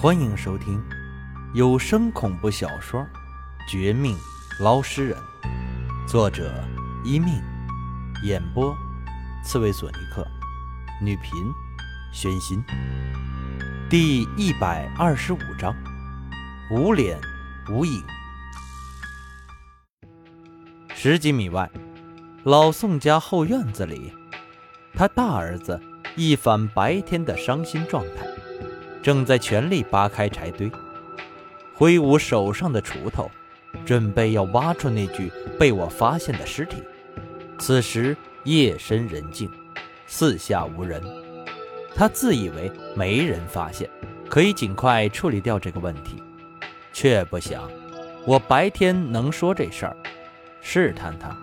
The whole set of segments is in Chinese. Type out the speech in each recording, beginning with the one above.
欢迎收听有声恐怖小说《绝命捞尸人》，作者一命，演播刺猬索尼克，女频宣心。第一百二十五章：无脸无影。十几米外，老宋家后院子里，他大儿子一反白天的伤心状态。正在全力扒开柴堆，挥舞手上的锄头，准备要挖出那具被我发现的尸体。此时夜深人静，四下无人，他自以为没人发现，可以尽快处理掉这个问题，却不想我白天能说这事儿，试探他，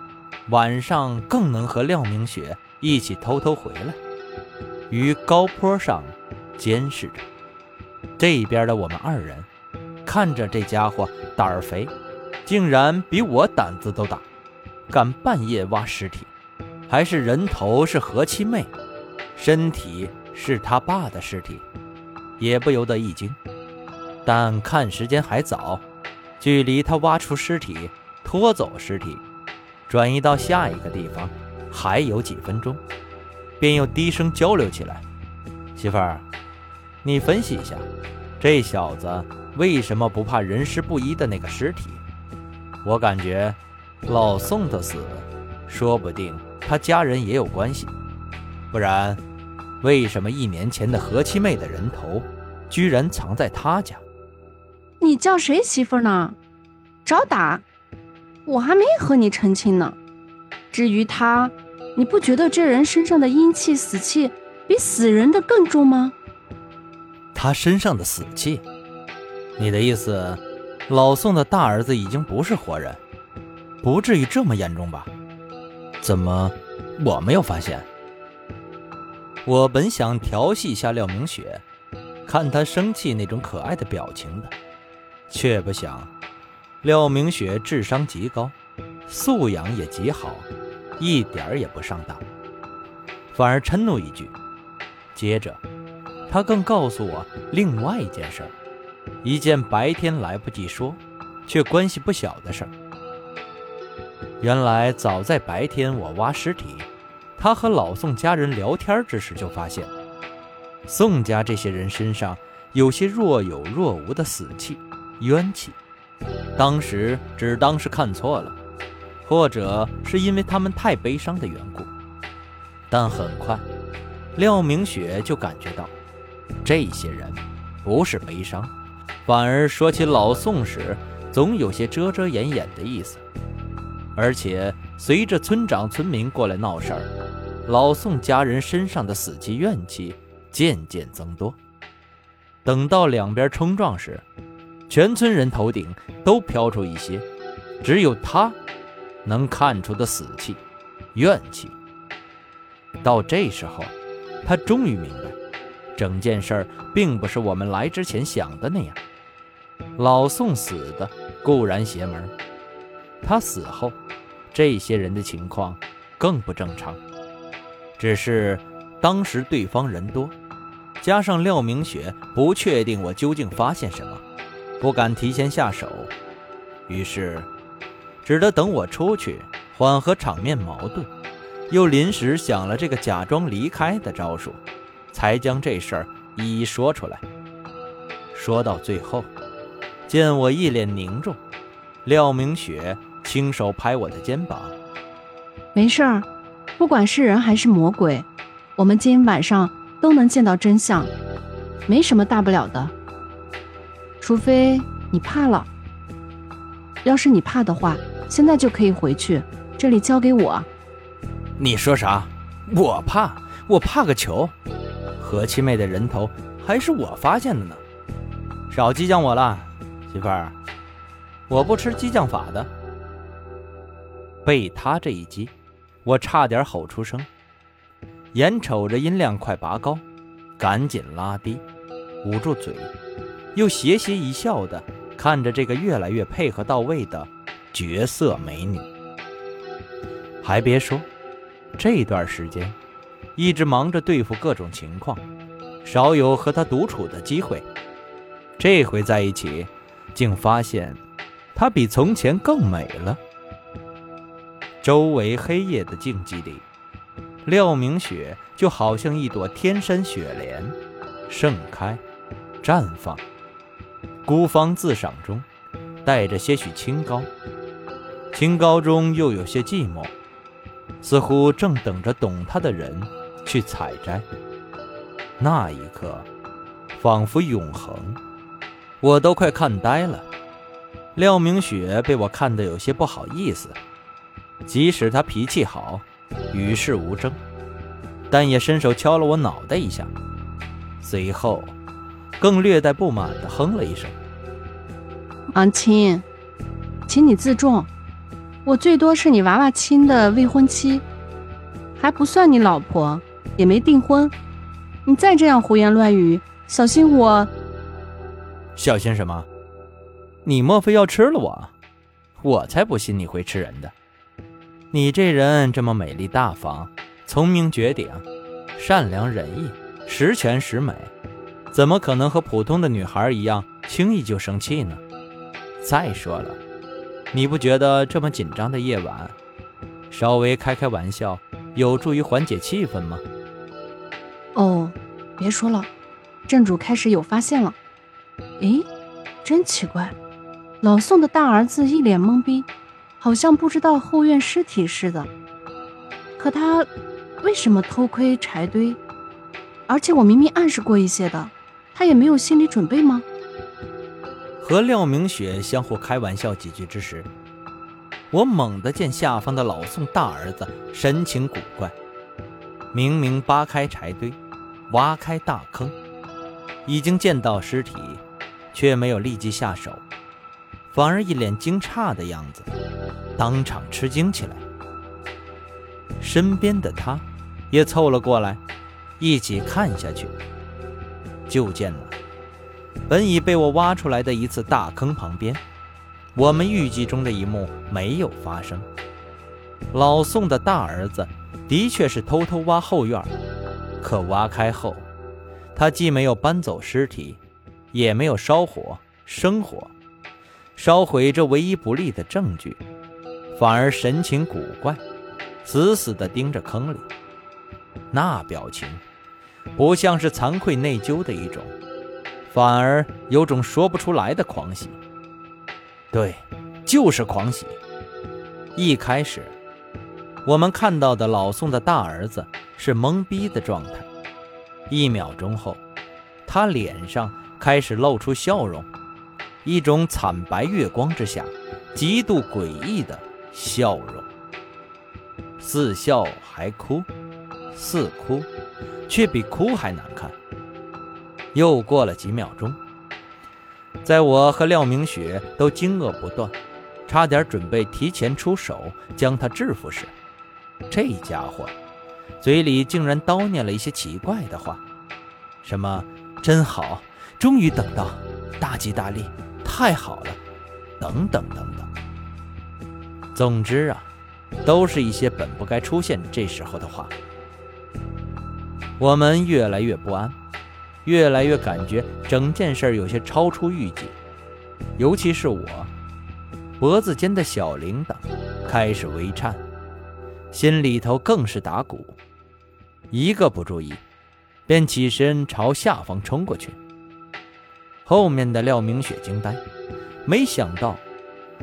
晚上更能和廖明雪一起偷偷回来，于高坡上监视着。这边的我们二人看着这家伙胆儿肥，竟然比我胆子都大，敢半夜挖尸体，还是人头是何七妹，身体是他爸的尸体，也不由得一惊。但看时间还早，距离他挖出尸体、拖走尸体、转移到下一个地方还有几分钟，便又低声交流起来：“媳妇儿。”你分析一下，这小子为什么不怕人尸不一的那个尸体？我感觉老宋的死，说不定他家人也有关系。不然，为什么一年前的何七妹的人头，居然藏在他家？你叫谁媳妇呢？找打！我还没和你成亲呢。至于他，你不觉得这人身上的阴气、死气比死人的更重吗？他身上的死气，你的意思，老宋的大儿子已经不是活人，不至于这么严重吧？怎么我没有发现？我本想调戏一下廖明雪，看他生气那种可爱的表情的，却不想廖明雪智商极高，素养也极好，一点儿也不上当，反而嗔怒一句，接着。他更告诉我另外一件事儿，一件白天来不及说，却关系不小的事儿。原来早在白天我挖尸体，他和老宋家人聊天之时就发现，宋家这些人身上有些若有若无的死气、冤气。当时只当是看错了，或者是因为他们太悲伤的缘故。但很快，廖明雪就感觉到。这些人不是悲伤，反而说起老宋时，总有些遮遮掩掩的意思。而且随着村长、村民过来闹事儿，老宋家人身上的死气、怨气渐渐增多。等到两边冲撞时，全村人头顶都飘出一些，只有他能看出的死气、怨气。到这时候，他终于明白。整件事儿并不是我们来之前想的那样。老宋死的固然邪门，他死后，这些人的情况更不正常。只是当时对方人多，加上廖明雪不确定我究竟发现什么，不敢提前下手，于是只得等我出去缓和场面矛盾，又临时想了这个假装离开的招数。才将这事儿一一说出来。说到最后，见我一脸凝重，廖明雪轻手拍我的肩膀：“没事儿，不管是人还是魔鬼，我们今晚上都能见到真相，没什么大不了的。除非你怕了。要是你怕的话，现在就可以回去，这里交给我。”你说啥？我怕？我怕个球！何七妹的人头还是我发现的呢，少激将我了，媳妇儿，我不吃激将法的。被他这一激，我差点吼出声，眼瞅着音量快拔高，赶紧拉低，捂住嘴，又斜斜一笑的看着这个越来越配合到位的绝色美女。还别说，这段时间。一直忙着对付各种情况，少有和他独处的机会。这回在一起，竟发现她比从前更美了。周围黑夜的静寂里，廖明雪就好像一朵天山雪莲，盛开，绽放，孤芳自赏中，带着些许清高，清高中又有些寂寞，似乎正等着懂她的人去采摘。那一刻，仿佛永恒，我都快看呆了。廖明雪被我看得有些不好意思。即使她脾气好，与世无争，但也伸手敲了我脑袋一下，随后更略带不满地哼了一声：“王亲，请你自重，我最多是你娃娃亲的未婚妻，还不算你老婆，也没订婚。你再这样胡言乱语，小心我……小心什么？你莫非要吃了我？我才不信你会吃人的。”你这人这么美丽大方、聪明绝顶、善良仁义、十全十美，怎么可能和普通的女孩一样轻易就生气呢？再说了，你不觉得这么紧张的夜晚，稍微开开玩笑有助于缓解气氛吗？哦，别说了，镇主开始有发现了。诶，真奇怪，老宋的大儿子一脸懵逼。好像不知道后院尸体似的，可他为什么偷窥柴堆？而且我明明暗示过一些的，他也没有心理准备吗？和廖明雪相互开玩笑几句之时，我猛地见下方的老宋大儿子神情古怪，明明扒开柴堆，挖开大坑，已经见到尸体，却没有立即下手。反而一脸惊诧的样子，当场吃惊起来。身边的他，也凑了过来，一起看下去。就见了，本已被我挖出来的一次大坑旁边，我们预计中的一幕没有发生。老宋的大儿子的确是偷偷挖后院，可挖开后，他既没有搬走尸体，也没有烧火生火。烧毁这唯一不利的证据，反而神情古怪，死死地盯着坑里。那表情，不像是惭愧内疚的一种，反而有种说不出来的狂喜。对，就是狂喜。一开始，我们看到的老宋的大儿子是懵逼的状态，一秒钟后，他脸上开始露出笑容。一种惨白月光之下，极度诡异的笑容，似笑还哭，似哭，却比哭还难看。又过了几秒钟，在我和廖明雪都惊愕不断，差点准备提前出手将他制服时，这家伙嘴里竟然叨念了一些奇怪的话，什么“真好，终于等到，大吉大利”。太好了，等等等等。总之啊，都是一些本不该出现这时候的话。我们越来越不安，越来越感觉整件事有些超出预计。尤其是我，脖子间的小铃铛开始微颤，心里头更是打鼓。一个不注意，便起身朝下方冲过去。后面的廖明雪惊呆，没想到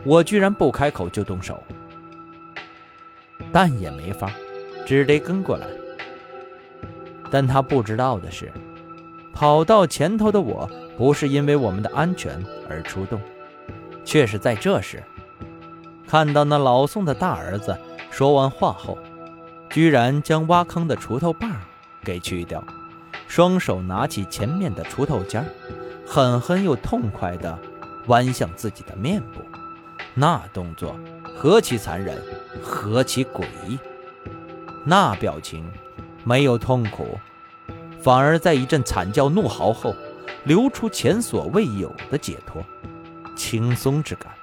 我居然不开口就动手，但也没法，只得跟过来。但他不知道的是，跑到前头的我不是因为我们的安全而出动，却是在这时看到那老宋的大儿子说完话后，居然将挖坑的锄头把给去掉，双手拿起前面的锄头尖。狠狠又痛快地弯向自己的面部，那动作何其残忍，何其诡异！那表情没有痛苦，反而在一阵惨叫怒嚎后，流出前所未有的解脱、轻松之感。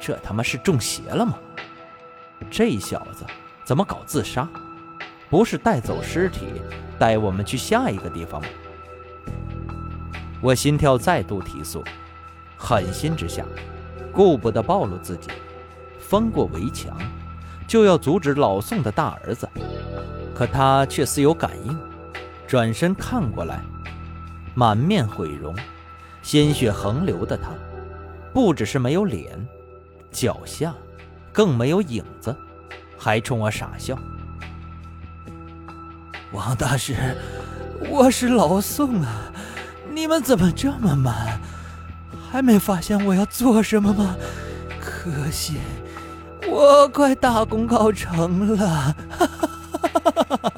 这他妈是中邪了吗？这小子怎么搞自杀？不是带走尸体，带我们去下一个地方吗？我心跳再度提速，狠心之下，顾不得暴露自己，翻过围墙，就要阻止老宋的大儿子。可他却似有感应，转身看过来，满面毁容、鲜血横流的他，不只是没有脸，脚下更没有影子，还冲我傻笑。王大师，我是老宋啊，你们怎么这么慢？还没发现我要做什么吗？可惜，我快大功告成了。哈哈哈哈哈！